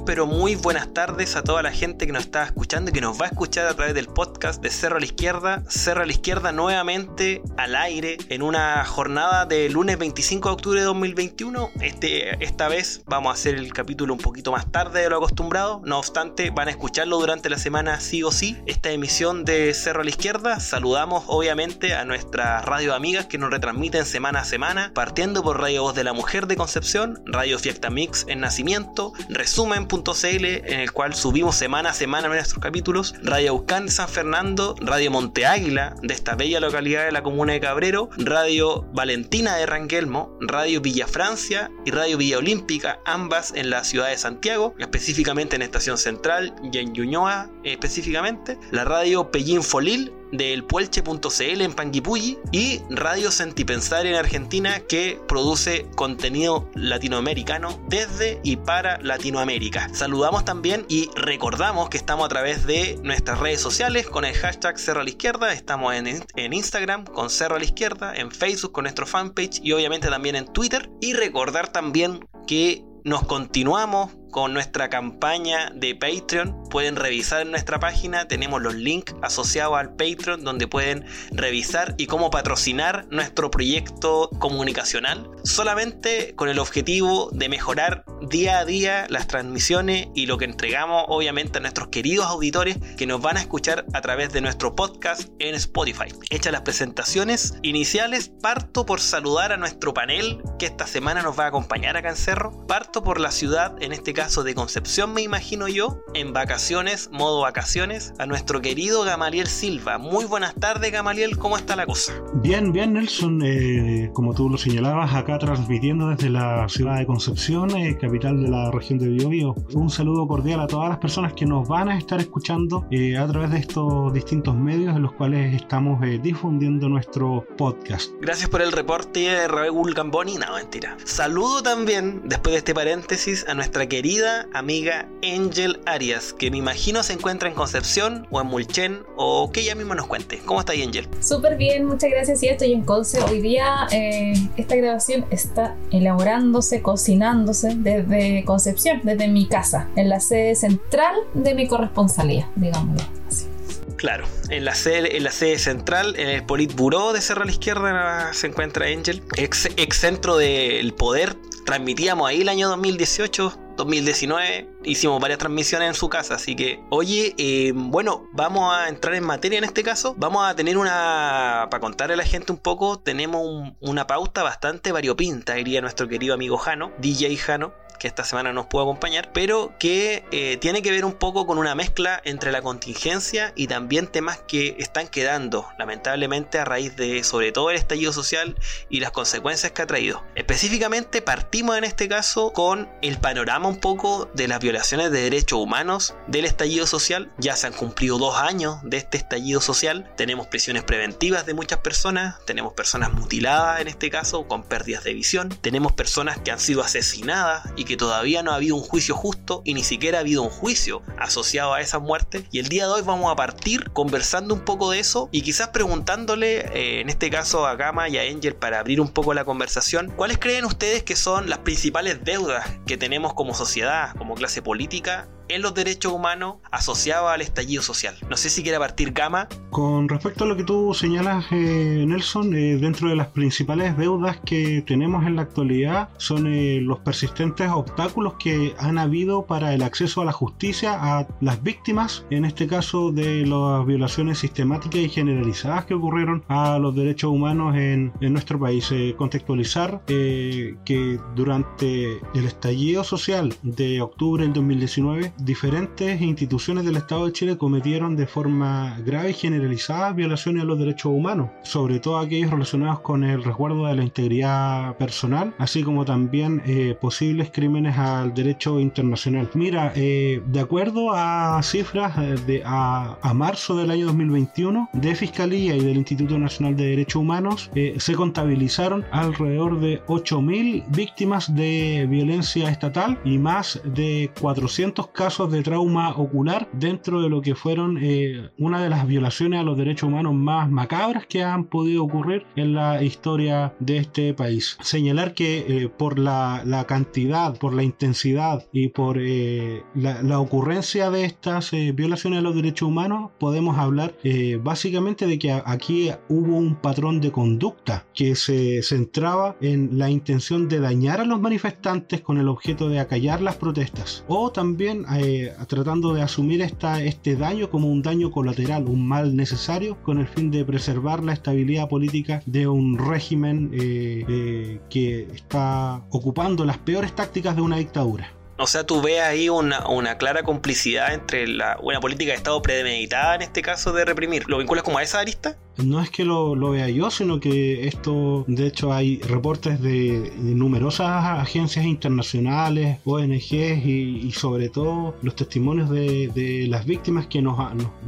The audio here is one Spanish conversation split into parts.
Pero muy buenas tardes a toda la gente que nos está escuchando y que nos va a escuchar a través del podcast de Cerro a la Izquierda. Cerro a la Izquierda nuevamente al aire en una jornada de lunes 25 de octubre de 2021. Este, esta vez vamos a hacer el capítulo un poquito más tarde de lo acostumbrado. No obstante, van a escucharlo durante la semana sí o sí. Esta emisión de Cerro a la Izquierda. Saludamos obviamente a nuestras radio amigas que nos retransmiten semana a semana, partiendo por Radio Voz de la Mujer de Concepción, Radio Fiesta Mix en Nacimiento, en el cual subimos semana a semana nuestros capítulos, Radio Aucán de San Fernando, Radio Monte Águila de esta bella localidad de la comuna de Cabrero, Radio Valentina de Rangelmo, Radio Villa Francia y Radio Villa Olímpica, ambas en la ciudad de Santiago, específicamente en Estación Central y en Ñuñoa específicamente, la Radio Pellín Folil del puelche.cl en Panguipulli y Radio Sentipensar en Argentina que produce contenido latinoamericano desde y para Latinoamérica. Saludamos también y recordamos que estamos a través de nuestras redes sociales con el hashtag Cerro a la Izquierda, estamos en, en Instagram con Cerro a la Izquierda, en Facebook con nuestro fanpage y obviamente también en Twitter y recordar también que nos continuamos con nuestra campaña de Patreon. Pueden revisar en nuestra página, tenemos los links asociados al Patreon donde pueden revisar y cómo patrocinar nuestro proyecto comunicacional, solamente con el objetivo de mejorar día a día las transmisiones y lo que entregamos obviamente a nuestros queridos auditores que nos van a escuchar a través de nuestro podcast en Spotify. Hechas las presentaciones iniciales, parto por saludar a nuestro panel que esta semana nos va a acompañar acá en Cerro. Parto por la ciudad, en este caso de Concepción, me imagino yo, en vacaciones, modo vacaciones, a nuestro querido Gamaliel Silva. Muy buenas tardes, Gamaliel, ¿cómo está la cosa? Bien, bien, Nelson. Eh, como tú lo señalabas, acá transmitiendo desde la ciudad de Concepción, eh, capital de la región de Biobío. Un saludo cordial a todas las personas que nos van a estar escuchando eh, a través de estos distintos medios en los cuales estamos difundiendo nuestro podcast. Gracias por el reporte, Raúl Gamboni. No, mentira. Saludo también, después de este paréntesis, a nuestra querida amiga Angel Arias, que me imagino se encuentra en Concepción o en Mulchen, o que ella misma nos cuente. ¿Cómo está ahí, Angel? Súper bien, muchas gracias. Sí, estoy en Conce. Hoy día eh, esta grabación está elaborándose, cocinándose desde Concepción, desde mi casa, en la sede central de mi corresponsalía, digámoslo así. Claro, en la sede, en la sede central, en el Politburó de Cerro a la Izquierda se encuentra Angel, ex, ex centro del poder. Transmitíamos ahí el año 2018 2019 hicimos varias transmisiones en su casa, así que, oye, eh, bueno, vamos a entrar en materia en este caso. Vamos a tener una, para contarle a la gente un poco, tenemos una pauta bastante variopinta, diría nuestro querido amigo Jano, DJ Jano, que esta semana nos pudo acompañar, pero que eh, tiene que ver un poco con una mezcla entre la contingencia y también temas que están quedando, lamentablemente, a raíz de sobre todo el estallido social y las consecuencias que ha traído. Específicamente partimos en este caso con el panorama un poco de las violaciones de derechos humanos del estallido social. Ya se han cumplido dos años de este estallido social. Tenemos prisiones preventivas de muchas personas, tenemos personas mutiladas en este caso, con pérdidas de visión, tenemos personas que han sido asesinadas y que todavía no ha habido un juicio justo y ni siquiera ha habido un juicio asociado a esa muerte. Y el día de hoy vamos a partir conversando un poco de eso y quizás preguntándole, eh, en este caso a Gama y a Angel, para abrir un poco la conversación, ¿cuáles creen ustedes que son las principales deudas que tenemos como sociedad, como clase política en los derechos humanos asociados al estallido social. No sé si quiere partir Gama. Con respecto a lo que tú señalas, eh, Nelson, eh, dentro de las principales deudas que tenemos en la actualidad son eh, los persistentes obstáculos que han habido para el acceso a la justicia a las víctimas, en este caso de las violaciones sistemáticas y generalizadas que ocurrieron a los derechos humanos en, en nuestro país. contextualizar que durante el estallido social de octubre del 2019, diferentes instituciones del Estado de Chile cometieron de forma grave y generalizada violaciones a los derechos humanos, sobre todo aquellos relacionados con el resguardo de la integridad personal, así como también eh, posibles crímenes al derecho internacional. Mira, eh, de acuerdo a cifras eh, de a, a, marzo del año 2021 de Fiscalía y del Instituto Nacional de Derechos Humanos, se contabilizaron alrededor de 8.000 víctimas de violencia estatal y más de 400 casos casos de trauma ocular dentro de lo que fueron eh, una de las violaciones a los derechos humanos más macabras que han podido ocurrir en la historia de este país. Señalar que eh, por la, cantidad, por la intensidad y por eh, la, ocurrencia de estas violaciones a los derechos humanos, podemos hablar básicamente de que aquí hubo un patrón de conducta que se centraba en la intención de dañar a los manifestantes con el objeto de acallar las protestas o también tratando de asumir esta, este daño como un daño colateral, un mal necesario con el fin de preservar la estabilidad política de un régimen eh, eh, que está ocupando las peores tácticas de una dictadura. O sea, tú ves ahí una, una clara complicidad entre la, una política de Estado premeditada, en este caso, de reprimir. ¿Lo vinculas como a esa arista? No es que lo, vea yo, sino que esto, de hecho, hay reportes de, numerosas agencias internacionales, ONGs y, sobre todo los testimonios de, las víctimas que nos,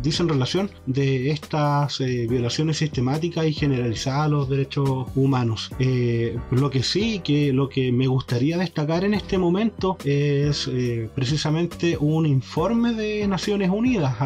dicen relación de estas eh, violaciones sistemáticas y generalizadas a los derechos humanos. Eh, lo que sí, que lo que me gustaría destacar en este momento es eh, precisamente un informe de Naciones Unidas.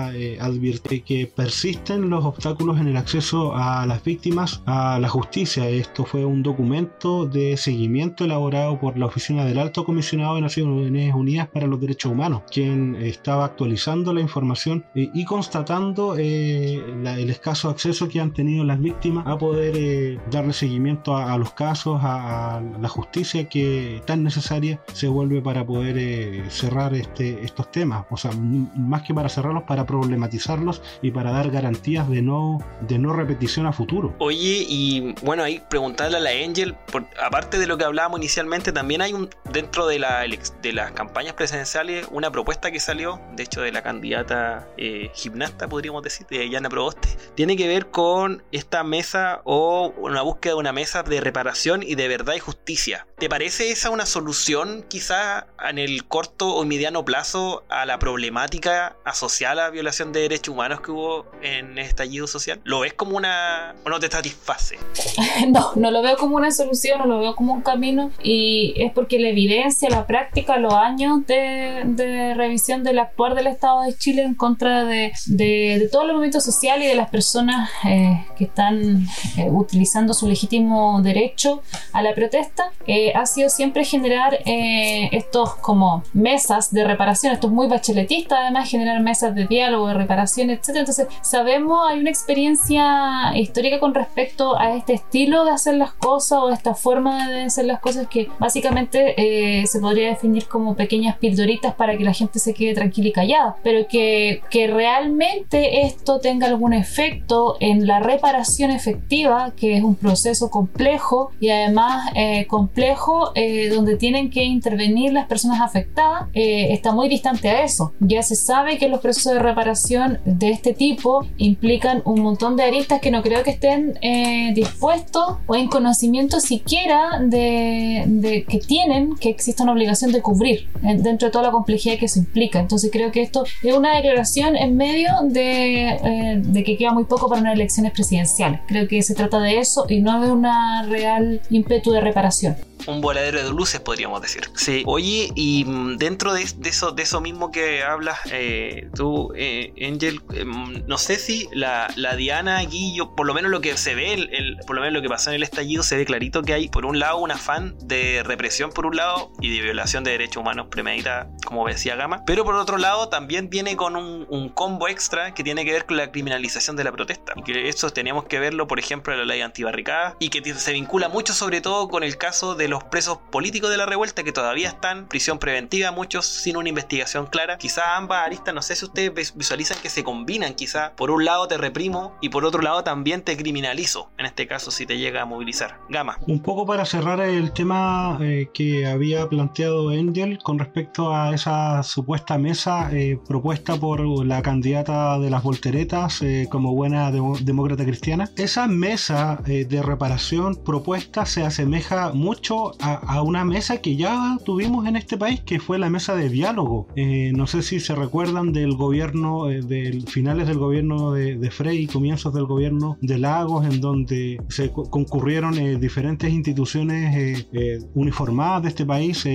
advierte que persisten los obstáculos en el acceso a las víctimas a la justicia. Esto fue un documento de seguimiento elaborado por la Oficina del Alto Comisionado de Naciones Unidas para los Derechos Humanos, quien estaba actualizando la información eh, y constatando eh, el escaso acceso que han tenido las víctimas a poder eh, darle seguimiento a, los casos, a, la justicia que tan necesaria se vuelve para poder cerrar este, estos temas. O sea, más que para cerrarlos, para problematizarlos y para dar garantías de no, de no repetición a futuro. Oye, y bueno, ahí preguntarle a la Angel, aparte de lo que hablábamos inicialmente, también hay un dentro de, la, de las campañas presidenciales una propuesta que salió, de hecho de la candidata eh, gimnasta, podríamos decir, de Yana Proboste, tiene que ver con esta mesa o una búsqueda de una mesa de reparación y de verdad y justicia. ¿Te parece esa una solución quizá en el corto o mediano plazo a la problemática asociada a la violación de derechos humanos que hubo en el estallido social? ¿Lo ves como una... o no te satisface? no, no lo veo como una solución, no lo veo como un camino y es porque la evidencia, la práctica, los años de, de revisión del actuar del Estado de Chile en contra de, de, todo el movimiento social y de las personas eh, que están eh, utilizando su legítimo derecho a la protesta, eh, ha sido siempre generar estos como mesas de reparación, esto es muy bacheletista además, generar mesas de diálogo, de reparación, etc. Entonces, sabemos, hay una experiencia histórica con respecto a este estilo de hacer las cosas o esta forma de hacer las cosas que básicamente eh, se podría definir como pequeñas pildoritas para que la gente se quede tranquila y callada, pero que, que realmente esto tenga algún efecto en la reparación efectiva, que es un proceso complejo y además eh, complejo eh, donde tienen que intervenir las personas afectadas, está muy distante a eso. Ya se sabe que los procesos de reparación de este tipo implican un montón de que no creo que estén eh, dispuestos o en conocimiento siquiera de, que tienen que existe una obligación de cubrir eh, dentro de toda la complejidad que eso implica. Entonces creo que esto es una declaración en medio de, eh, de que queda muy poco para unas elecciones presidenciales. Creo que se trata de eso y no de una real ímpetu de reparación un voladero de luces, podríamos decir. Sí. Oye, y mm, dentro de, eso, de eso mismo que hablas eh, tú, eh, Angel, em, no sé si la, Diana aquí, yo, por lo menos lo que se ve, el, por lo menos lo que pasó en el estallido, se ve clarito que hay, por un lado, un afán de represión, por un lado, y de violación de derechos humanos premeditada, como decía Gama, pero por otro lado, también viene con un, combo extra que tiene que ver con la criminalización de la protesta. Y que eso teníamos que verlo, por ejemplo, en la ley antibarricada, y que se vincula mucho, sobre todo, con el caso de los presos políticos de la revuelta que todavía están prisión preventiva, muchos sin una investigación clara. Quizá ambas aristas, no sé si ustedes visualizan que se combinan, quizá por un lado te reprimo y por otro lado también te criminalizo, en este caso si te llega a movilizar. Gama. Un poco para cerrar el tema eh, que había planteado Angel con respecto a esa supuesta mesa eh, propuesta por la candidata de las volteretas eh, como buena demócrata cristiana. Esa mesa de reparación propuesta se asemeja mucho a, una mesa que ya tuvimos en este país, que fue la mesa de diálogo. Eh, no sé si se recuerdan del gobierno, eh, de finales del gobierno de, Frey y comienzos del gobierno de Lagos, en donde se concurrieron eh, diferentes instituciones uniformadas de este país,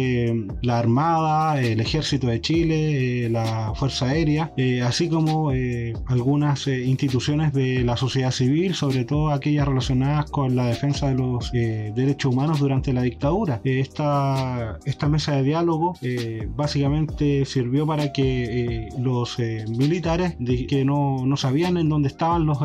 la Armada, el, Ejército de Chile, la Fuerza Aérea, así como algunas instituciones de la sociedad civil, sobre todo aquellas relacionadas con la defensa de los derechos humanos durante la dictadura. Esta, esta mesa de diálogo básicamente sirvió para que los militares que no, no, sabían en dónde estaban los,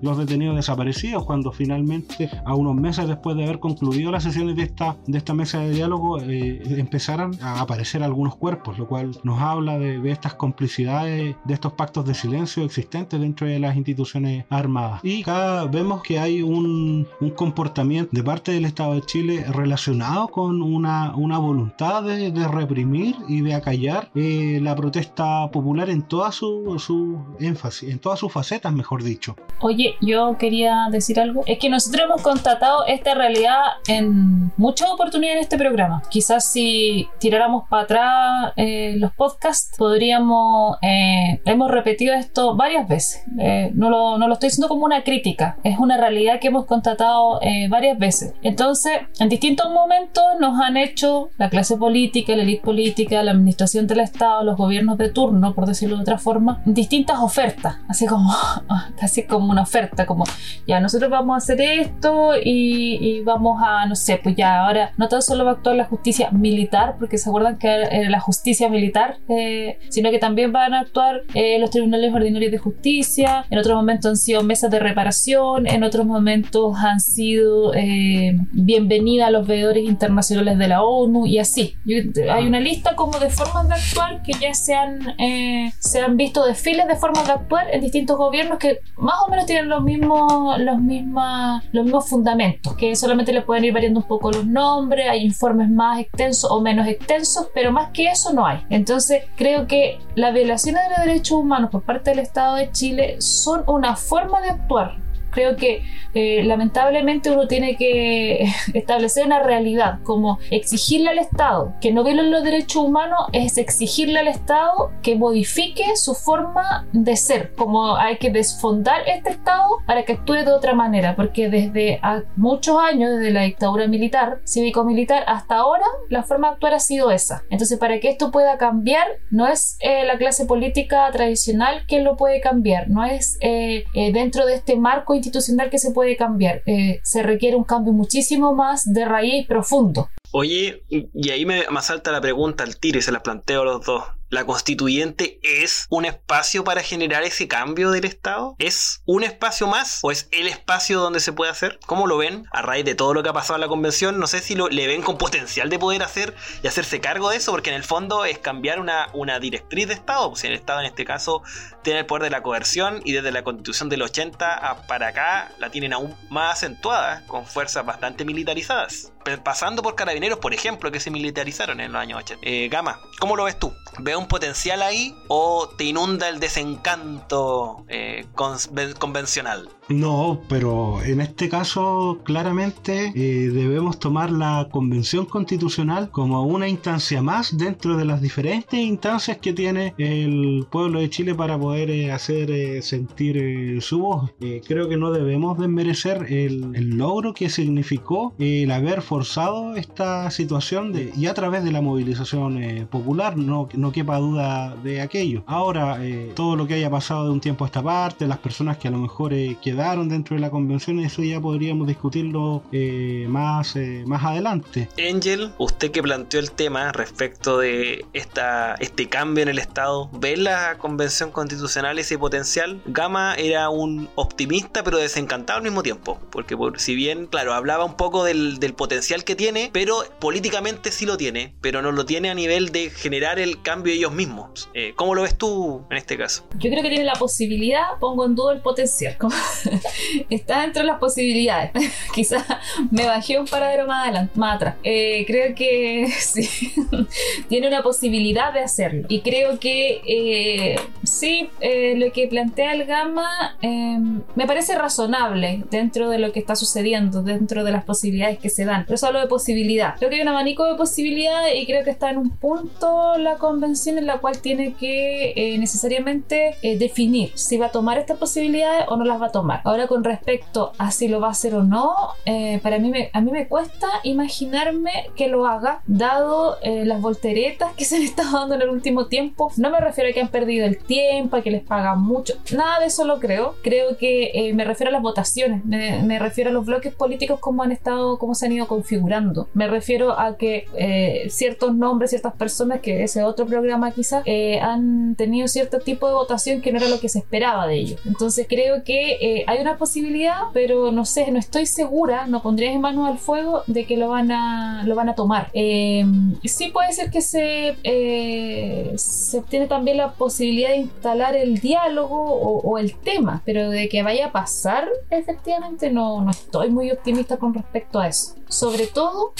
los detenidos desaparecidos cuando finalmente a unos meses después de haber concluido las sesiones de esta, de esta mesa de diálogo eh, empezaran a aparecer algunos cuerpos, lo cual nos habla de, estas complicidades, de estos pactos de silencio existentes dentro de las instituciones armadas. Y acá vemos que hay un, un comportamiento de parte del Estado de Chile relacionado con una, una voluntad de, reprimir y de acallar eh, la protesta popular en toda su, su énfasis, en todas sus facetas, mejor dicho. Oye, yo quería decir algo. Es que nosotros hemos constatado esta realidad en muchas oportunidades en este programa. Quizás si tiráramos para atrás eh, los podcasts, podríamos... Eh, hemos repetido esto varias veces. Eh, no, lo, no, lo, estoy diciendo como una crítica. Es una realidad que hemos constatado varias veces. Entonces, en distintos momentos nos han hecho la clase política, la élite política, la administración del Estado, los gobiernos de turno, por decirlo de otra forma, distintas ofertas. Así como, casi como una oferta, como ya nosotros vamos a hacer esto y, vamos a, no sé, pues ya ahora no tan solo va a actuar la justicia militar, porque se acuerdan que era la justicia militar, eh, sino que también van a actuar eh, los tribunales ordinarios de justicia, en otros momentos han sido mesas de reparación, en otros momentos han sido eh, bienvenida a los veedores internacionales de la ONU y así. hay una lista como de formas de actuar que ya se han, se han visto desfiles de formas de actuar en distintos gobiernos que más o menos tienen los mismos, los mismos, los mismos fundamentos, que solamente le pueden ir variando un poco los nombres, hay informes más extensos o menos extensos, pero más que eso no hay. Entonces creo que las violaciones de los derechos humanos por parte del Estado de Chile son una forma de actuar creo que eh, lamentablemente uno tiene que establecer una realidad, como exigirle al Estado que no violen los derechos humanos es exigirle al Estado que modifique su forma de ser, como hay que desfondar este Estado para que actúe de otra manera, porque desde muchos años, desde la dictadura militar, cívico-militar, hasta ahora, la forma de actuar ha sido esa. Entonces, para que esto pueda cambiar, no es eh, la clase política tradicional quien lo puede cambiar, no es eh, dentro de este marco institucional que se puede cambiar. Eh, se requiere un cambio muchísimo más de raíz profundo. Oye, y ahí me, me salta la pregunta al tiro y se la planteo a los dos. ¿La constituyente es un espacio para generar ese cambio del Estado? ¿Es un espacio más o es el espacio donde se puede hacer? ¿Cómo lo ven a raíz de todo lo que ha pasado en la convención? No sé si lo, le ven con potencial de poder hacer y hacerse cargo de eso, porque en el fondo es cambiar una, una directriz de Estado. Pues el Estado en este caso tiene el poder de la coerción y desde la constitución del 80 para acá la tienen aún más acentuada, con fuerzas bastante militarizadas. Pasando por carabineros, por ejemplo, que se militarizaron en los años 80. Eh, Gama, ¿cómo lo ves tú? ¿Ves un potencial ahí o te inunda el desencanto eh, convencional? No, pero en este caso claramente eh, debemos tomar la convención constitucional como una instancia más dentro de las diferentes instancias que tiene el pueblo de Chile para poder eh, hacer sentir su voz. creo que no debemos desmerecer el, el logro que significó el haber forzado esta situación de, y a través de la movilización popular, no, no quepa duda de aquello. Ahora, todo lo que haya pasado de un tiempo a esta parte, las personas que a lo mejor quedan dentro de la convención, eso ya podríamos discutirlo eh, más, eh, más adelante. Angel, usted que planteó el tema respecto de esta, este cambio en el Estado, ¿ve la convención constitucional ese potencial? Gama era un optimista pero desencantado al mismo tiempo, porque por, si bien, claro, hablaba un poco del, del potencial que tiene, pero políticamente sí lo tiene, pero no lo tiene a nivel de generar el cambio ellos mismos. Eh, ¿Cómo lo ves tú en este caso? Yo creo que tiene la posibilidad, pongo en duda el potencial. está dentro de las posibilidades. Quizás me bajé un paradero más adelante, más atrás. Eh, creo que sí, tiene una posibilidad de hacerlo. Y creo que eh, sí, eh, lo que plantea el Gama em, me parece razonable dentro de lo que está sucediendo, dentro de las posibilidades que se dan. Pero eso hablo de posibilidad. Creo que hay un abanico de posibilidades y creo que está en un punto la convención en la cual tiene que eh, necesariamente eh, definir si va a tomar estas posibilidades o no las va a tomar. Ahora con respecto a si lo va a hacer o no, eh, para mí me, a mí me cuesta imaginarme que lo haga, dado las volteretas que se han estado dando en el último tiempo. No me refiero a que han perdido el tiempo, a que les pagan mucho, nada de eso lo creo. Creo que me refiero a las votaciones, me, refiero a los bloques políticos como han estado, cómo se han ido configurando. Me refiero a que ciertos nombres, ciertas personas, que ese otro programa quizás, han tenido cierto tipo de votación que no era lo que se esperaba de ellos. Entonces creo que eh, hay una posibilidad, pero no sé, no estoy segura, no pondría en manos al fuego de que lo van a, lo van a tomar. Eh, sí puede ser que se, eh, se tiene también la posibilidad de instalar el diálogo o, el tema, pero de que vaya a pasar, efectivamente no, no estoy muy optimista con respecto a eso. Sobre todo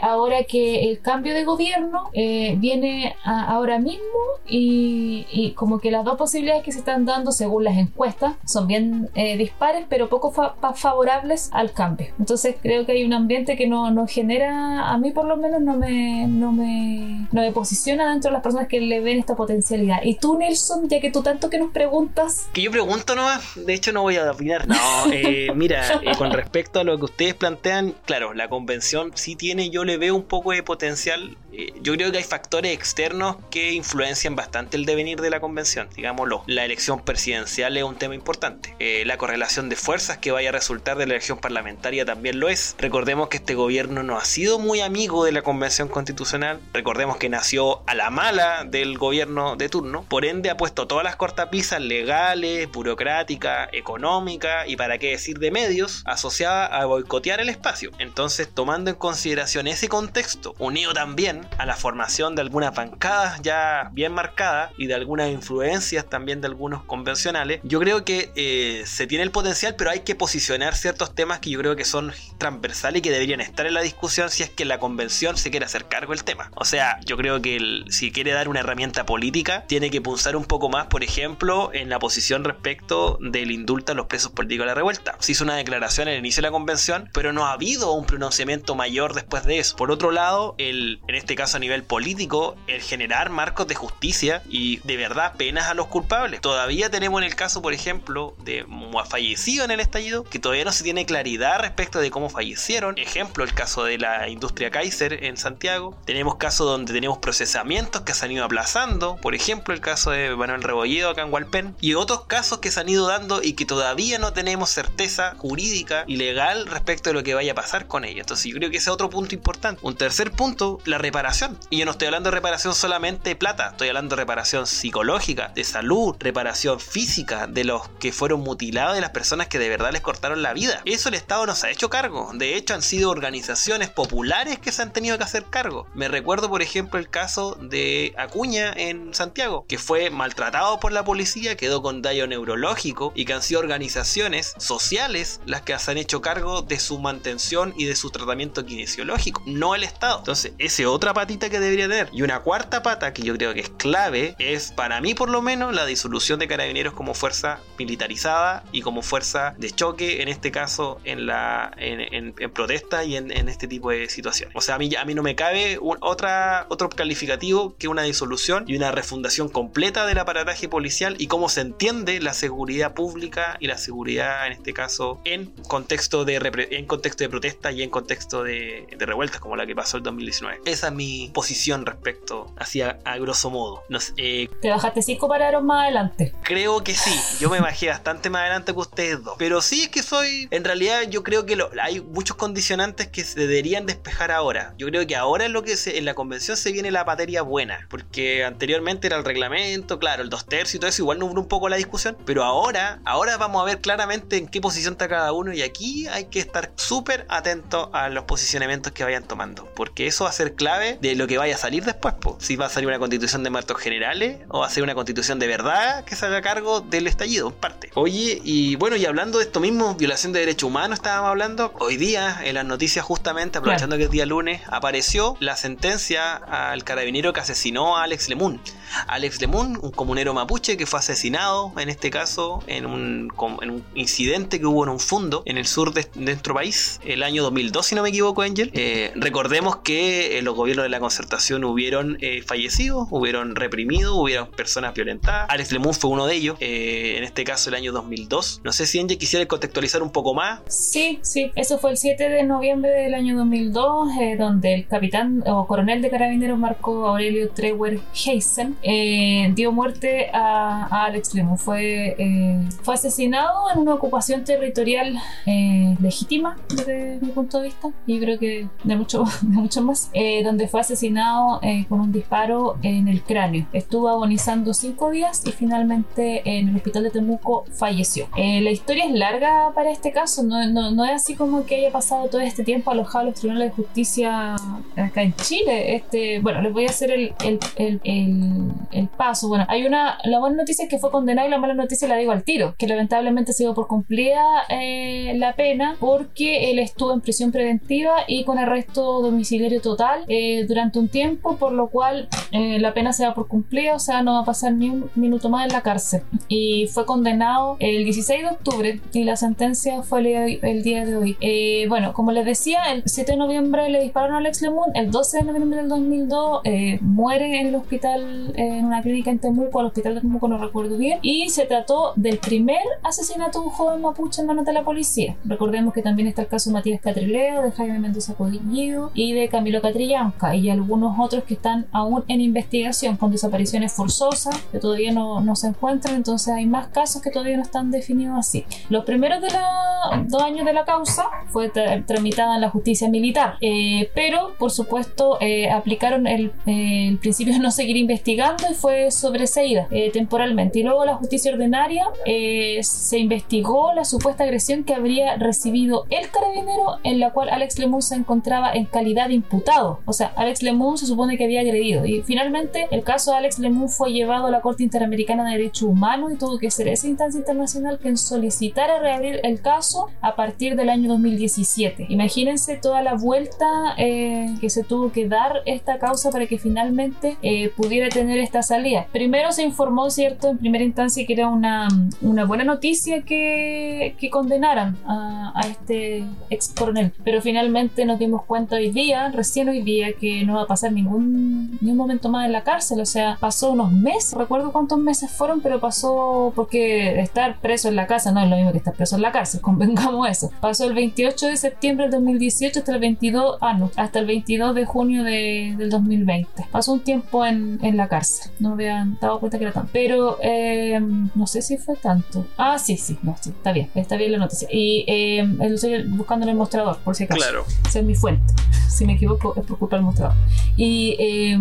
ahora que el cambio de gobierno viene ahora mismo y, y, como que las dos posibilidades que se están dando según las encuestas son bien eh, dispares, pero poco favorables al cambio. Entonces creo que hay un ambiente que no, no, genera, a mí por lo menos no me, no, me, no me posiciona dentro de las personas que le ven esta potencialidad. Y tú, Nelson, ya que tú tanto que nos preguntas... Que yo pregunto nomás, de hecho no voy a opinar. No, eh, mira, eh, con respecto a lo que ustedes plantean, claro, la convención sí tiene, yo le veo un poco de potencial. Yo creo que hay factores externos que influencian bastante el devenir de la convención, digámoslo. La elección presidencial es un tema importante. Eh, la correlación de fuerzas que vaya a resultar de la elección parlamentaria también lo es. Recordemos que este gobierno no ha sido muy amigo de la convención constitucional. Recordemos que nació a la mala del gobierno de turno. Por ende ha puesto todas las cortapisas legales, burocráticas, económicas y para qué decir de medios asociadas a boicotear el espacio. Entonces tomando en consideración ese contexto, unido también a la formación de algunas bancadas ya bien marcadas y de algunas influencias también de algunos convencionales, yo creo que eh, se tiene el potencial, pero hay que posicionar ciertos temas que yo creo que son transversales y que deberían estar en la discusión si es que la convención se quiere hacer cargo del tema. O sea, yo creo que si quiere dar una herramienta política, tiene que pulsar un poco más, por ejemplo, en la posición respecto del indulto a los presos políticos de la revuelta. Se hizo una declaración al inicio de la convención, pero no ha habido un pronunciamiento mayor después de eso. Por otro lado, el, en este caso a nivel político, el generar marcos de justicia y de verdad penas a los culpables. Todavía tenemos en el caso, por ejemplo, de fallecido en el estallido, que todavía no se tiene claridad respecto de cómo fallecieron. Ejemplo, el caso de la industria Kaiser en Santiago. Tenemos casos donde tenemos procesamientos que se han ido aplazando. Por ejemplo, el caso de Manuel Rebolledo acá en Hualpén. Y otros casos que se han ido dando y que todavía no tenemos certeza jurídica y legal respecto de lo que vaya a pasar con ella. Entonces yo creo que ese es otro punto importante. Un tercer punto, la reparación. Y yo no estoy hablando de reparación solamente de plata, estoy hablando de reparación psicológica, de salud, reparación física de los que fueron mutilados, de las personas que de verdad les cortaron la vida. Eso el Estado nos ha hecho cargo. De hecho, han sido organizaciones populares que se han tenido que hacer cargo. Me recuerdo, por ejemplo, el caso de Acuña en Santiago, que fue maltratado por la policía, quedó con daño neurológico y que han sido organizaciones sociales las que se han hecho cargo de su mantención y de su tratamiento kinesiológico, no el Estado. Entonces, esa otra patita que debería tener. Y una cuarta pata que yo creo que es clave es, para mí por lo menos, la disolución de carabineros como fuerza militarizada y como fuerza de choque, en este caso en la en, protesta y en, este tipo de situaciones. O sea, a mí, a mí no me cabe otra, otro calificativo que una disolución y una refundación completa del aparataje policial y cómo se entiende la seguridad pública y la seguridad, en este caso, en contexto de, en contexto de protesta y en contexto de, de revueltas como la que pasó el 2019. Esa es mi posición respecto, hacia a grosso modo. No eh, ¿Te bajaste cinco parados más adelante? Creo que sí. Yo me bajé bastante más adelante que ustedes dos. Pero sí es que soy. En realidad, yo creo que hay muchos condicionantes que se deberían despejar ahora. Yo creo que ahora es lo que en la convención se viene la materia buena. Porque anteriormente era el reglamento, claro, el dos tercios y todo eso. Igual no hubo un poco la discusión. Pero ahora, ahora vamos a ver claramente en qué posición está cada uno. Y aquí hay que estar súper atento a los posicionamientos que vayan tomando. Porque eso va a ser clave de lo que vaya a salir después. Si va a salir una constitución de muertos generales o va a ser una constitución de verdad que se haga cargo del estallido, parte. Oye, y bueno, y hablando de esto mismo, violación de derechos humanos, estábamos hablando. Hoy día, en las noticias, justamente, aprovechando que es día lunes, apareció la sentencia al carabinero que asesinó a Alex Lemun. Alex Lemun, un comunero mapuche que fue asesinado, en este caso, en un, en un incidente que hubo en un fondo en el sur de, nuestro país, el año 2002, si no me equivoco, Angel. Eh, recordemos que eh, los gobiernos de la concertación hubieron eh, fallecidos, hubieron reprimidos, hubieron personas violentadas. Alex Lemun fue uno de ellos, eh, en este caso el año 2002. No sé si Angie quisiera contextualizar un poco más. Sí, sí, eso fue el 7 de noviembre del año 2002, eh, donde el capitán o coronel de carabineros Marco Aurelio Trewer Heisen dio muerte a, Alex Lemun. Fue, fue asesinado en una ocupación territorial legítima desde mi punto de vista y creo que de mucho, de mucho más, donde fue asesinado con un disparo en el cráneo. Estuvo agonizando cinco días y finalmente en el hospital de Temuco falleció. Eh, la historia es larga para este caso, no, no, es así como que haya pasado todo este tiempo alojado en los tribunales de justicia acá en Chile. Este, bueno, les voy a hacer el, el, el, el, paso. Bueno, hay una, la buena noticia es que fue condenado y la mala noticia la digo al tiro, que lamentablemente se dio por cumplida eh, la pena porque él estuvo en prisión preventiva y con arresto domiciliario total eh, durante un tiempo, por lo cual la pena se da por cumplida, o sea, no va a pasar ni un minuto más en la cárcel. Y fue condenado el 16 de octubre y la sentencia fue el día de hoy. Eh, bueno, como les decía, el 7 de noviembre le dispararon a Alex Lemun, el 12 de noviembre del 2002 eh, muere en el hospital, en una clínica en Temuco, al hospital de Temuco no recuerdo bien, y se trató del primer asesinato de un joven mapuche en manos de la policía. Recordemos que también está el caso de Matías Catrileo, de Jaime Mendoza Codillo y de Camilo Y algunos otros que están aún en investigación con desapariciones forzosas que todavía no, no, se encuentran, entonces hay más casos que todavía no están definidos así. Los primeros de los dos años de la causa fue tramitada en la justicia militar, eh, pero por supuesto eh, aplicaron el, el, principio de no seguir investigando y fue sobreseída eh, temporalmente. Y luego la justicia ordinaria se investigó la supuesta agresión que habría recibido el carabinero en la cual Alex Lemun se encontraba en calidad de imputado. O sea, Alex Lemun se supone que había agredido y finalmente el caso de Alex Lemun fue llevado a la Corte Interamericana de Derechos Humanos y tuvo que ser esa instancia internacional quien solicitara reabrir el caso a partir del año 2017. Imagínense toda la vuelta eh, que se tuvo que dar esta causa para que finalmente eh, pudiera tener esta salida. Primero se informó, ¿cierto?, en primera instancia que era una, una buena noticia que, que condenaran a, a este ex coronel, pero finalmente nos dimos cuenta hoy día, recién hoy día, que no va a pasar ningún, ningún momento más en la cárcel, o sea, pasó unos meses, recuerdo cuántos meses fueron, pero pasó porque estar preso en la casa no es lo mismo que estar preso en la cárcel, convengamos eso. Pasó el 28 de septiembre del 2018 hasta el 22, ah no, hasta el 22 de junio de, del 2020. Pasó un tiempo en, en, la cárcel, no me habían dado cuenta que era tanto, pero eh, no sé si fue tanto. Ah, sí, sí, no, sí, está bien, está bien la noticia. Y eh, estoy buscando en el mostrador, por si acaso. Claro. Esa es mi fuente. Si me equivoco, es por culpa del mostrador. Y eh,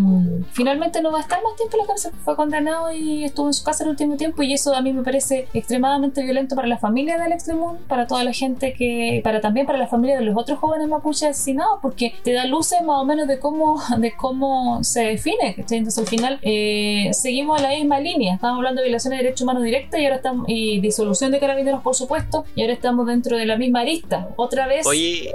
finalmente no va a estar más tiempo en la cárcel, fue condenado y estuvo en su casa el último tiempo y eso a mí me parece extremadamente violento para la familia de Alex Lemun, para toda la gente que, para también para la familia de los otros jóvenes mapuches asesinados, porque te da luces más o menos de cómo, de cómo se define. Entonces al final eh, seguimos a la misma línea. Estamos hablando de violaciones de derechos humanos directas y ahora estamos, y disolución de carabineros por supuesto, y ahora estamos dentro de la misma arista. Otra vez,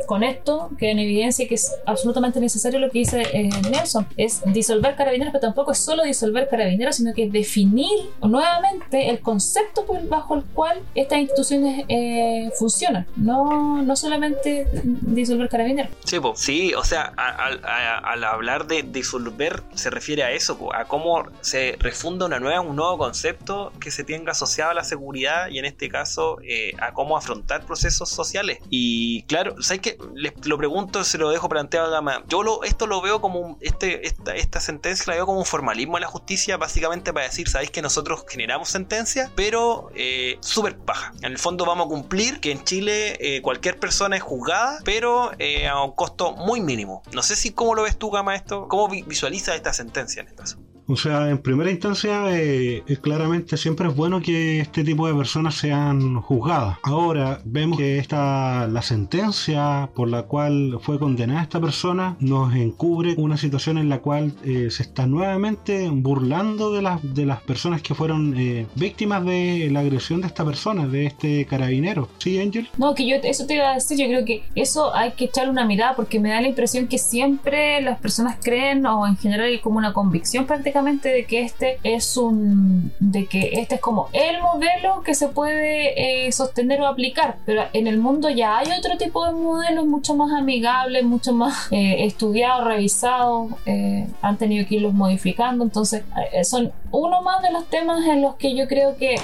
con esto, que en evidencia que es absolutamente necesario lo que dice eh, Nelson, es disolver carabineros, pero tampoco es solo disolver carabineros, sino que definir nuevamente el concepto bajo el cual estas instituciones eh, funcionan, no, no solamente disolver carabineros. Sí, o sea, al hablar de disolver se refiere a eso, a cómo se refunda una nueva, un nuevo concepto que se tenga asociado a la seguridad y en este caso eh, a cómo afrontar procesos sociales. Y claro, ¿sabes qué? Les lo pregunto, se lo dejo planteado a. Yo lo, esto lo veo como este, esta, esta sentencia la veo como un formalismo de la justicia, básicamente para decir, ¿sabéis que nosotros generamos sentencias? Pero eh, súper paja. En el fondo vamos a cumplir que en Chile eh, cualquier persona es juzgada, pero eh, a un costo muy mínimo. No sé si cómo lo ves tú, Gama, esto. ¿Cómo visualizas esta sentencia en este caso? O sea, en primera instancia, eh, claramente siempre es bueno que este tipo de personas sean juzgadas. Ahora vemos que esta, la sentencia por la cual fue condenada esta persona nos encubre una situación en la cual eh, se está nuevamente burlando de las, de las personas que fueron eh, víctimas de la agresión de esta persona, de este carabinero. ¿Sí, Angel? No, que yo eso te iba a decir, yo creo que eso hay que echarle una mirada porque me da la impresión que siempre las personas creen o en general hay como una convicción prácticamente de que este es un de que este es como el modelo que se puede eh, sostener o aplicar pero en el mundo ya hay otro tipo de modelos mucho más amigables mucho más eh, estudiados revisados eh, han tenido que irlos modificando entonces son uno más de los temas en los que yo creo que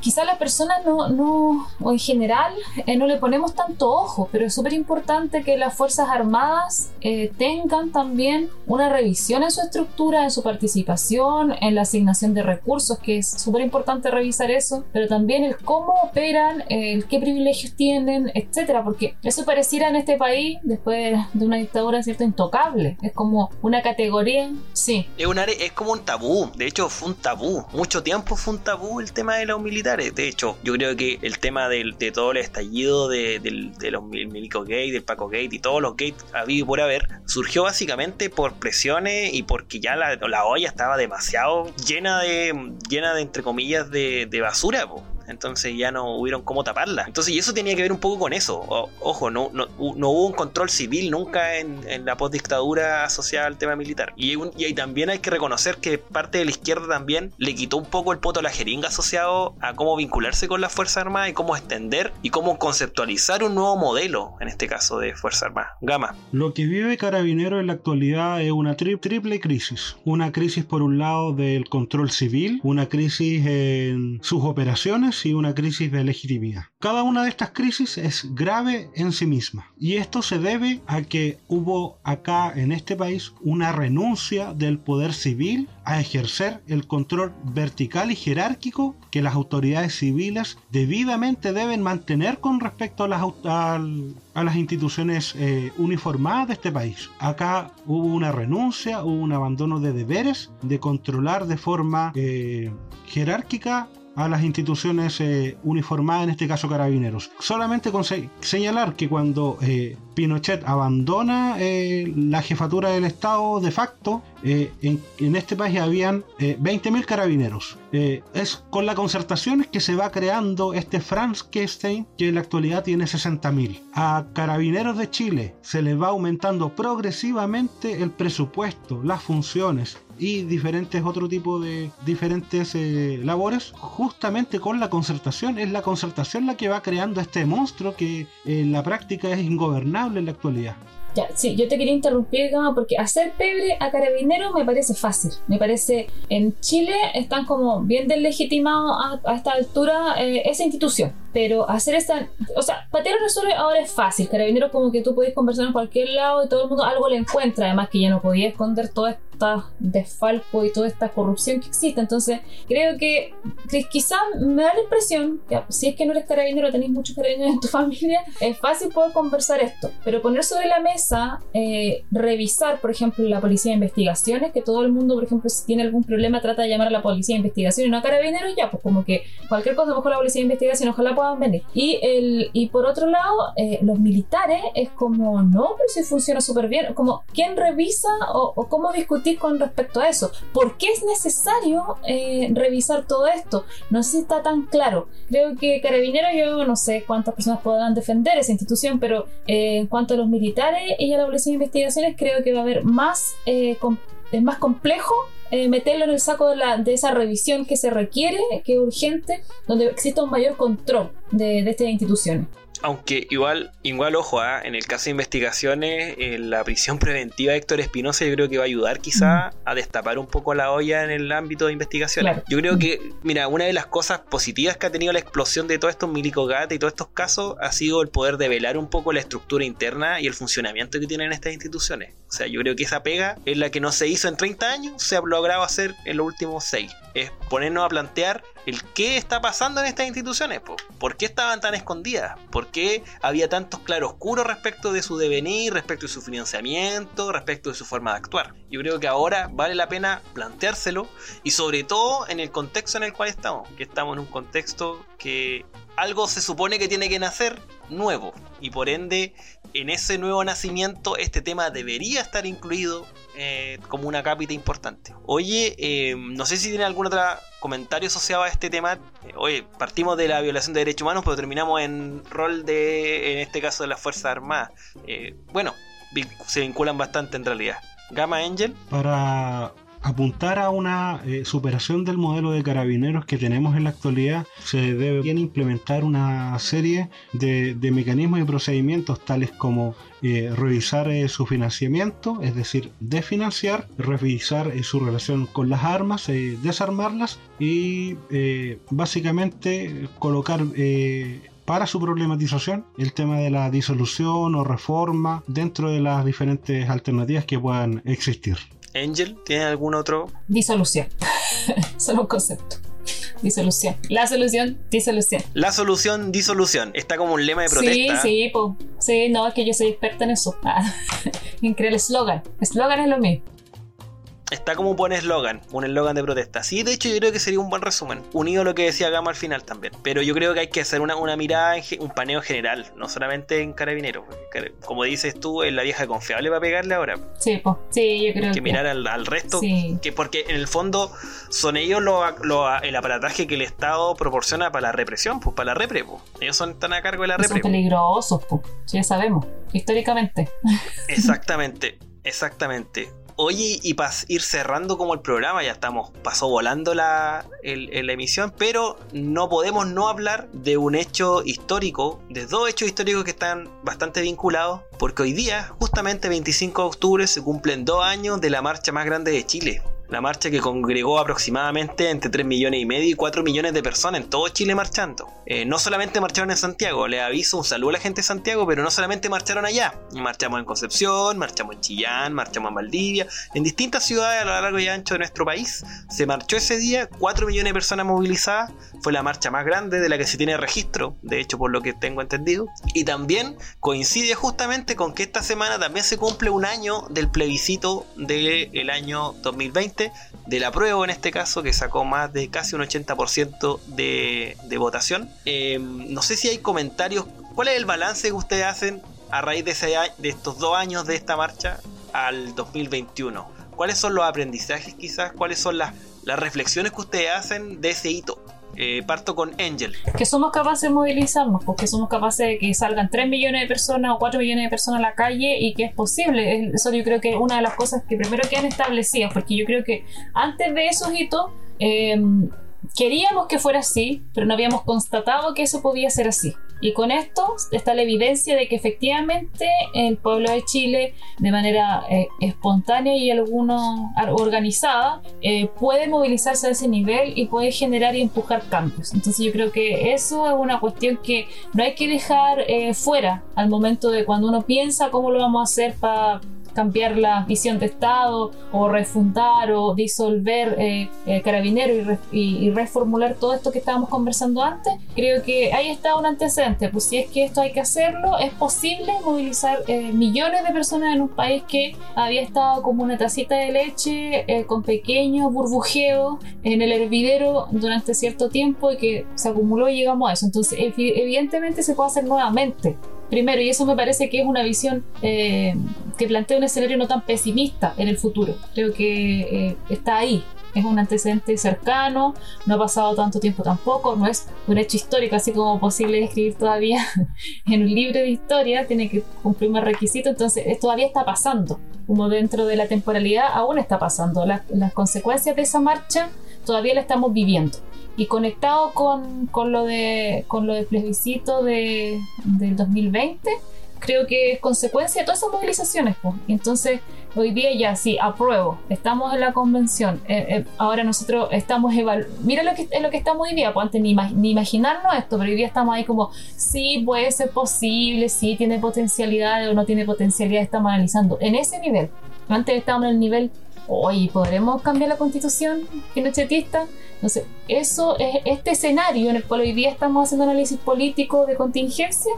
quizá la persona no, no o en general no le ponemos tanto ojo pero es súper importante que las fuerzas armadas tengan también una revisión en su estructura en su participación en la asignación de recursos, que es súper importante revisar eso, pero también el cómo operan, el qué privilegios tienen, etcétera, porque eso pareciera en este país, después de una dictadura, cierto, intocable. Es como una categoría, sí. Es, un es como un tabú, de hecho fue un tabú, mucho tiempo fue un tabú el tema de los militares, de hecho, yo creo que el tema de todo el estallido de, los Milico Gate, del Paco Gate y todos los gates habido por haber, surgió básicamente por presiones y porque ya la, la olla estaba demasiado llena de, llena de entre comillas, de, de basura. Entonces ya no hubieron cómo taparla. Entonces, y eso tenía que ver un poco con eso. ojo, no, no, hubo un control civil nunca en, la postdictadura asociada al tema militar. Y, y, también hay que reconocer que parte de la izquierda también le quitó un poco el poto a la jeringa asociado a cómo vincularse con las Fuerzas Armadas y cómo extender y cómo conceptualizar un nuevo modelo, en este caso de Fuerza Armada. Gama. Lo que vive Carabinero en la actualidad es una triple crisis. Una crisis por un lado del control civil, una crisis en sus operaciones, y una crisis de legitimidad. Cada una de estas crisis es grave en sí misma y esto se debe a que hubo acá en este país una renuncia del poder civil a ejercer el control vertical y jerárquico que las autoridades civiles debidamente deben mantener con respecto a las, a, las instituciones eh, uniformadas de este país. Acá hubo una renuncia, hubo un abandono de deberes de controlar de forma eh, jerárquica a las instituciones eh, uniformadas, en este caso carabineros. Solamente con señalar que cuando eh, Pinochet abandona eh, la jefatura del Estado de facto, en, este país habían 20.000 carabineros. Es con la concertación que se va creando este Franz Kestein, que en la actualidad tiene 60.000. A carabineros de Chile se les va aumentando progresivamente el presupuesto, las funciones, y diferentes otro tipo de diferentes eh, labores justamente con la concertación es la concertación la que va creando este monstruo que en la práctica es ingobernable en la actualidad ya, sí, yo te quería interrumpir, porque hacer pebre a carabinero me parece fácil. Me parece, en Chile están como bien deslegitimados a, esta altura eh, esa institución. Pero hacer esta. O sea, Patero resuelve ahora es fácil. Carabinero, como que tú podés conversar en cualquier lado y todo el mundo algo le encuentra. Además, que ya no podía esconder todo este desfalco y toda esta corrupción que existe. Entonces, creo que, quizá me da la impresión que si es que no eres carabinero, tenéis muchos carabineros en tu familia, es fácil poder conversar esto. Pero poner sobre la mesa, eh, revisar, por ejemplo, la policía de investigaciones, que todo el mundo, por ejemplo, si tiene algún problema, trata de llamar a la policía de investigación y no a carabineros, ya, pues como que cualquier cosa, mejor la policía de investigación, ojalá venir. Y, el, y por otro lado, eh, los militares es como, no, pero si funciona súper bien, como, ¿quién revisa o, cómo discutir con respecto a eso? ¿Por qué es necesario eh, revisar todo esto? No sé si está tan claro. Creo que Carabineros, yo no sé cuántas personas podrán defender esa institución, pero eh, en cuanto a los militares y a la Policía de Investigaciones, creo que va a haber más, es más complejo eh, meterlo en el saco de, la, de, esa revisión que se requiere, que es urgente, donde exista un mayor control de, de estas instituciones. Aunque igual, igual ojo, ¿ah? en el caso de investigaciones, la prisión preventiva de Héctor Espinosa yo creo que va a ayudar quizá a destapar un poco la olla en el ámbito de investigaciones. Yo creo que, mira, una de las cosas positivas que ha tenido la explosión de todos estos milicogate y todos estos casos ha sido el poder develar un poco la estructura interna y el funcionamiento que tienen estas instituciones. O sea, yo creo que esa pega es la que no se hizo en 30 años, se ha logrado hacer en los últimos 6. Es ponernos a plantear el qué está pasando en estas instituciones. ¿Por qué estaban tan escondidas? ¿Por qué había tantos claroscuros respecto de su devenir, respecto de su financiamiento, respecto de su forma de actuar? Yo creo que ahora vale la pena planteárselo y sobre todo en el contexto en el cual estamos, que estamos en un contexto que algo se supone que tiene que nacer nuevo y por ende en ese nuevo nacimiento este tema debería estar incluido eh, como una cápita importante. Oye, eh, no sé si tiene algún otro comentario asociado a este tema. Eh, oye, partimos de la violación de derechos humanos, pero terminamos en rol de, en este caso, de las Fuerzas Armadas. bueno, se vinculan bastante en realidad. Gamma Angel. Para apuntar a una eh, superación del modelo de carabineros que tenemos en la actualidad, se debe implementar una serie de, mecanismos y procedimientos tales como eh, revisar eh, su financiamiento, es decir, desfinanciar, revisar su relación con las armas, desarmarlas y básicamente colocar para su problematización el tema de la disolución o reforma dentro de las diferentes alternativas que puedan existir. Angel, ¿tiene algún otro? Disolución. Solo un concepto. Disolución. La solución, disolución. La solución, disolución. Está como un lema de protesta. Sí, sí, po. sí, no, es que yo soy experta en eso. Ah, el eslogan. Eslogan es lo mismo. Está como un buen eslogan, un eslogan de protesta. Sí, de hecho yo creo que sería un buen resumen, unido a lo que decía Gama al final también. Pero yo creo que hay que hacer una, una mirada, un paneo general, no solamente en carabineros. Como dices tú, es la vieja confiable para pegarle ahora. Sí, pues, sí, yo creo que... que mirar al, resto, que porque en el fondo son ellos el aparataje que el Estado proporciona para la represión, pues para la repre. Pues. Ellos son, están a cargo de la repre. Son peligrosos, pues, ya sabemos, históricamente. Exactamente, exactamente. Oye, y para ir cerrando como el programa, ya estamos, pasó volando la, la emisión, pero no podemos no hablar de un hecho histórico, de dos hechos históricos que están bastante vinculados, porque hoy día, justamente 25 de octubre, se cumplen dos años de la marcha más grande de Chile, la marcha que congregó aproximadamente entre 3 millones y medio y 4 millones de personas en todo Chile marchando. Eh, no solamente marcharon en Santiago, le aviso un saludo a la gente de Santiago, pero no solamente marcharon allá. Marchamos en Concepción, marchamos en Chillán, marchamos en Valdivia, en distintas ciudades a lo largo y ancho de nuestro país. Se marchó ese día, 4 millones de personas movilizadas. Fue la marcha más grande de la que se tiene registro, de hecho por lo que tengo entendido. Y también coincide justamente con que esta semana también se cumple un año del plebiscito del año 2020 de la prueba en este caso, que sacó más de casi un 80% de, de votación. Eh, no sé si hay comentarios. ¿Cuál es el balance que ustedes hacen a raíz de, de estos dos años de esta marcha al 2021? ¿Cuáles son los aprendizajes quizás? ¿Cuáles son las, las reflexiones que ustedes hacen de ese hito? Eh, parto con Angel. Que somos capaces de movilizarnos, porque pues, somos capaces de que salgan 3 millones de personas o 4 millones de personas a la calle y que es posible. Eso yo creo que es una de las cosas que primero quedan establecidas, porque yo creo que antes de esos hitos eh, queríamos que fuera así, pero no habíamos constatado que eso podía ser así. Y con esto está la evidencia de que efectivamente el pueblo de Chile, de manera eh, espontánea y algunos organizada, eh, puede movilizarse a ese nivel y puede generar y empujar cambios. Entonces yo creo que eso es una cuestión que no hay que dejar eh, fuera al momento de cuando uno piensa cómo lo vamos a hacer para cambiar la visión de Estado o refundar o disolver eh, eh Carabinero y, reformular todo esto que estábamos conversando antes, creo que ahí está un antecedente. Pues si es que esto hay que hacerlo, es posible movilizar eh, millones de personas en un país que había estado como una tacita de leche eh, con pequeños burbujeos en el hervidero durante cierto tiempo y que se acumuló y llegamos a eso. Entonces, evidentemente se puede hacer nuevamente primero, y eso me parece que es una visión que plantea un escenario no tan pesimista en el futuro. Creo que eh, está ahí. Es un antecedente cercano, no ha pasado tanto tiempo tampoco, no es un hecho histórico así como posible escribir todavía en un libro de historia, tiene que cumplir más requisitos, entonces todavía está pasando, como dentro de la temporalidad aún está pasando. las consecuencias de esa marcha todavía la estamos viviendo y conectado con, con, lo de con lo del plebiscito de, del 2020 creo que es consecuencia de todas esas movilizaciones pues. entonces hoy día ya sí apruebo estamos en la convención eh, eh, ahora nosotros estamos evaluando mira lo que es lo que estamos hoy día pues antes ni, ni imaginarnos esto pero hoy día estamos ahí como sí puede ser posible sí tiene potencialidad o no tiene potencialidad estamos analizando en ese nivel antes estábamos en el nivel hoy ¿podremos cambiar la constitución pinochetista? Entonces, eso es este escenario en el cual hoy día estamos haciendo análisis político de contingencia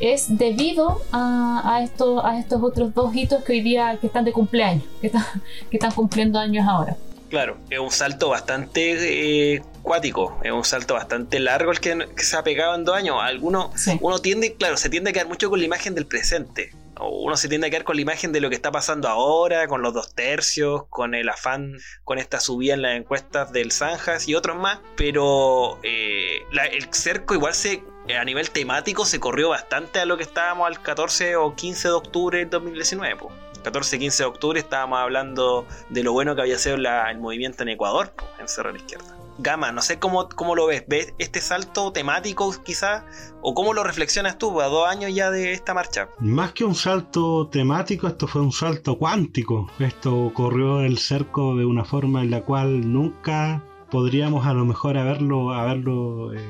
es debido a, a, estos, a estos otros dos hitos que hoy día que están de cumpleaños, que están, que están cumpliendo años ahora. Claro, es un salto bastante eh, cuático, es un salto bastante largo el que, se ha pegado en dos años. Algunos, uno tiende, claro, se tiende a quedar mucho con la imagen del presente uno se tiende a quedar con la imagen de lo que está pasando ahora, con los dos tercios, con el afán, con esta subida en las encuestas del Zanjas y otros más, pero eh, el cerco igual se a nivel temático se corrió bastante a lo que estábamos al 14 o 15 de octubre del 2019. 14-15 de octubre estábamos hablando de lo bueno que había sido el movimiento en Ecuador, en Cerro a la Izquierda. Gama, no sé cómo, cómo lo ves. ¿Ves este salto temático quizás? ¿O cómo lo reflexionas tú a dos años ya de esta marcha? Más que un salto temático, esto fue un salto cuántico. Esto corrió el cerco de una forma en la cual nunca podríamos a lo mejor haberlo, haberlo eh,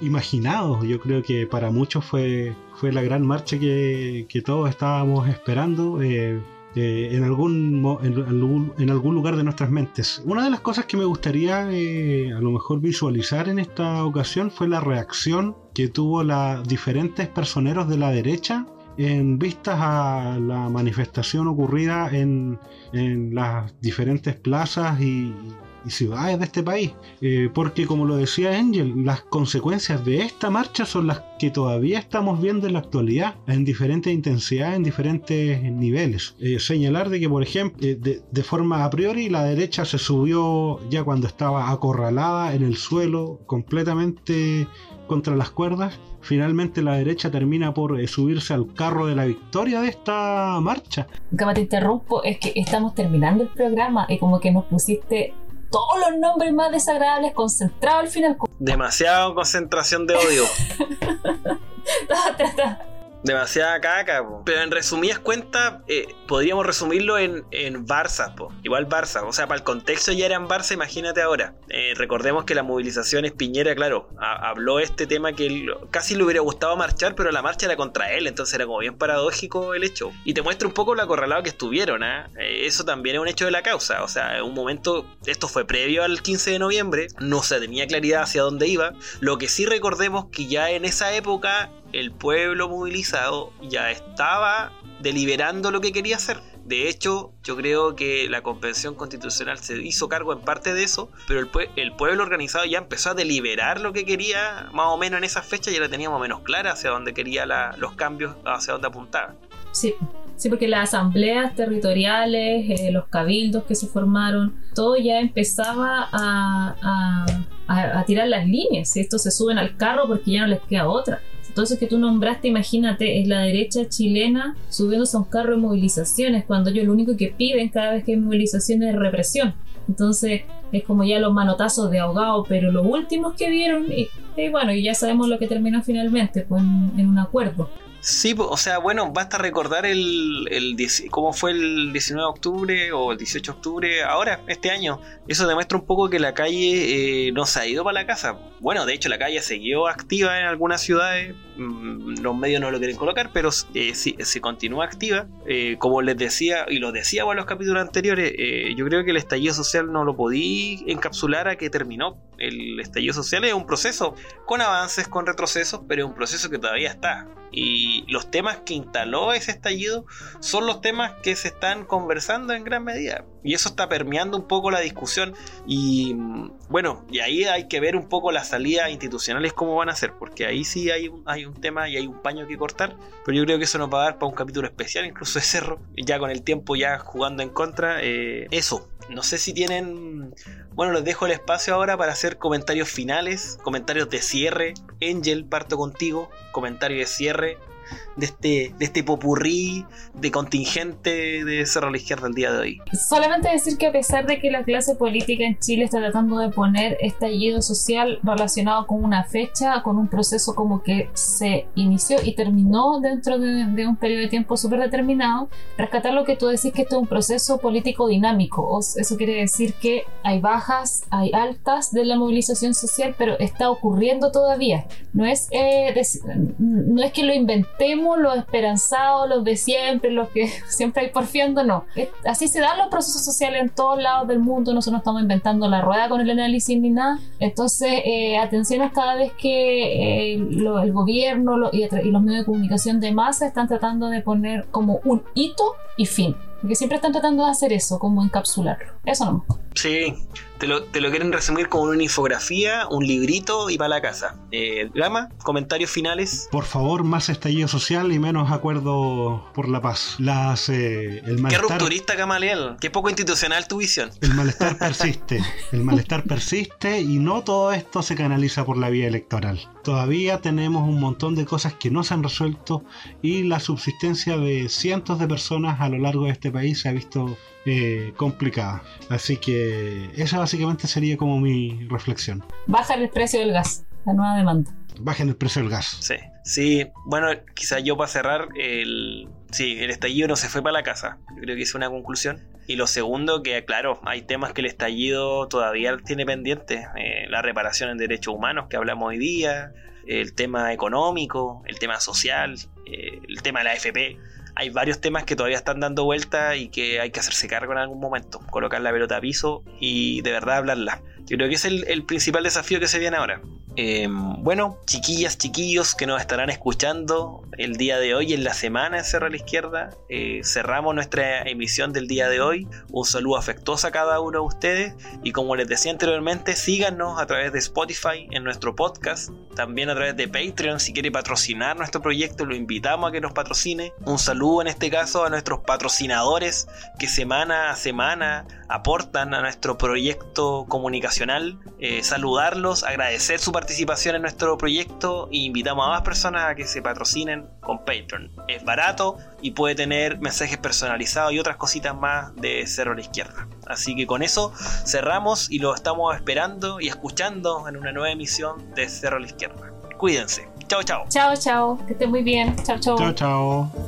imaginado. Yo creo que para muchos fue, fue la gran marcha que, todos estábamos esperando. Eh, eh, en, algún, en, algún, lugar de nuestras mentes. Una de las cosas que me gustaría a lo mejor visualizar en esta ocasión fue la reacción que tuvo los diferentes personeros de la derecha en vistas a la manifestación ocurrida en, en las diferentes plazas y, y ciudades de este país. Eh, porque como lo decía Angel, las consecuencias de esta marcha son las que todavía estamos viendo en la actualidad, en diferentes intensidades, en diferentes niveles. Eh, señalar de que, por ejemplo, eh, de, forma a priori, la derecha se subió ya cuando estaba acorralada en el suelo, completamente contra las cuerdas. Finalmente la derecha termina por subirse al carro de la victoria de esta marcha. Como te interrumpo, es que estamos terminando el programa y como que nos pusiste todos los nombres más desagradables concentrados al final. Demasiada concentración de odio. Demasiada caca, pero en resumidas cuentas, eh, podríamos resumirlo en, en Barça, po. igual Barça, o sea, para el contexto ya eran Barça, imagínate ahora. Eh, recordemos que la movilización es Piñera, claro, habló este tema que casi le hubiera gustado marchar, pero la marcha era contra él, entonces era como bien paradójico el hecho. Y te muestra un poco lo acorralado que estuvieron, ¿ah? eh, eso también es un hecho de la causa, o sea, en un momento, esto fue previo al 15 de noviembre, no se tenía claridad hacia dónde iba, lo que sí recordemos que ya en esa época el pueblo movilizado ya estaba deliberando lo que quería hacer. De hecho, yo creo que la Convención Constitucional se hizo cargo en parte de eso, pero el, pueblo organizado ya empezó a deliberar lo que quería más o menos en esa fecha, ya la teníamos menos clara hacia dónde quería los cambios, hacia dónde apuntaba. Sí, sí, porque las asambleas territoriales, eh, los cabildos que se formaron, todo ya empezaba a, a tirar las líneas. Estos se suben al carro porque ya no les queda otra eso que tú nombraste, imagínate, es la derecha chilena subiéndose a un carro de movilizaciones, cuando ellos lo único que piden cada vez que hay movilizaciones es represión. Entonces es como ya los manotazos de ahogado, pero los últimos que vieron, y, bueno, y ya sabemos lo que terminó finalmente, pues en un acuerdo. Sí, o sea, bueno, basta recordar el, el cómo fue el 19 de octubre o el 18 de octubre ahora, este año. Eso demuestra un poco que la calle eh, no se ha ido para la casa. Bueno, de hecho la calle siguió activa en algunas ciudades, mm, los medios no lo quieren colocar, pero eh, sí, se continúa activa. Eh, como les decía, y lo decía en los capítulos anteriores, yo creo que el estallido social no lo podí encapsular a que terminó. El estallido social es un proceso con avances, con retrocesos, pero es un proceso que todavía está. Y los temas que instaló ese estallido son los temas que se están conversando en gran medida. Y eso está permeando un poco la discusión. Y bueno, y ahí hay que ver un poco las salidas institucionales cómo van a ser, porque ahí sí hay un, hay un tema y hay un paño que cortar. Pero yo creo que eso nos va a dar para un capítulo especial, incluso de Cerro, ya con el tiempo ya jugando en contra. Eh, eso, no sé si tienen. Bueno, les dejo el espacio ahora para hacer comentarios finales, comentarios de cierre. Angel, parto contigo. Comentario de cierre de este, de este popurrí de contingente de Cerro a la Izquierda el día de hoy. Solamente decir que a pesar de que la clase política en Chile está tratando de poner estallido social relacionado con una fecha, con un proceso como que se inició y terminó dentro de, un periodo de tiempo súper determinado, rescatar lo que tú decís que esto es un proceso político dinámico. eso quiere decir que hay bajas, hay altas de la movilización social, pero está ocurriendo todavía. No es, eh, no es que lo inventemos los esperanzados, los de siempre, los que siempre hay porfiando, no. Así se dan los procesos sociales en todos lados del mundo, nosotros no estamos inventando la rueda con el análisis ni nada. Entonces, eh, atención a cada vez que eh, el gobierno y, los medios de comunicación de masa están tratando de poner como un hito y fin. Porque siempre están tratando de hacer eso, como encapsularlo. Eso no. Sí, te lo, te lo quieren resumir como una infografía, un librito y para la casa. Eh, Gama, comentarios finales. Por favor, más estallido social y menos acuerdo por la paz. Las, eh, el Qué malestar, rupturista, Gamaliel. Qué poco institucional tu visión. el malestar persiste. El malestar persiste y no todo esto se canaliza por la vía electoral. Todavía tenemos un montón de cosas que no se han resuelto y la subsistencia de cientos de personas a lo largo de este país se ha visto eh, complicada. Así que esa básicamente sería como mi reflexión. Bajar el precio del gas, la nueva demanda. Bajen el precio del gas. Sí, sí. Bueno, quizás yo para cerrar, el, sí, el estallido no se fue para la casa. Yo creo que es una conclusión. Y lo segundo, que claro, hay temas que el estallido todavía tiene pendientes. Eh, la reparación en derechos humanos que hablamos hoy día, el tema económico, el tema social, eh, el tema de la AFP. Hay varios temas que todavía están dando vuelta y que hay que hacerse cargo en algún momento. Colocar la pelota a piso y de verdad hablarla. Yo creo que es el, principal desafío que se viene ahora. Eh, bueno, chiquillas, chiquillos que nos estarán escuchando el día de hoy en la semana en Cerro a la Izquierda. eh, cerramos nuestra emisión del día de hoy. Un saludo afectuoso a cada uno de ustedes. Y como les decía anteriormente, síganos a través de Spotify en nuestro podcast. También a través de Patreon. Si quiere patrocinar nuestro proyecto, lo invitamos a que nos patrocine. Un saludo en este caso a nuestros patrocinadores que semana a semana aportan a nuestro proyecto comunicacional. Eh, saludarlos, agradecer su participación en nuestro proyecto e invitamos a más personas a que se patrocinen con Patreon. Es barato y puede tener mensajes personalizados y otras cositas más de Cerro a la Izquierda. Así que con eso cerramos y lo estamos esperando y escuchando en una nueva emisión de Cerro a la Izquierda. Cuídense. Chao, chao. Chao, chao. Que estén muy bien. Chao, chao. Chao, chao.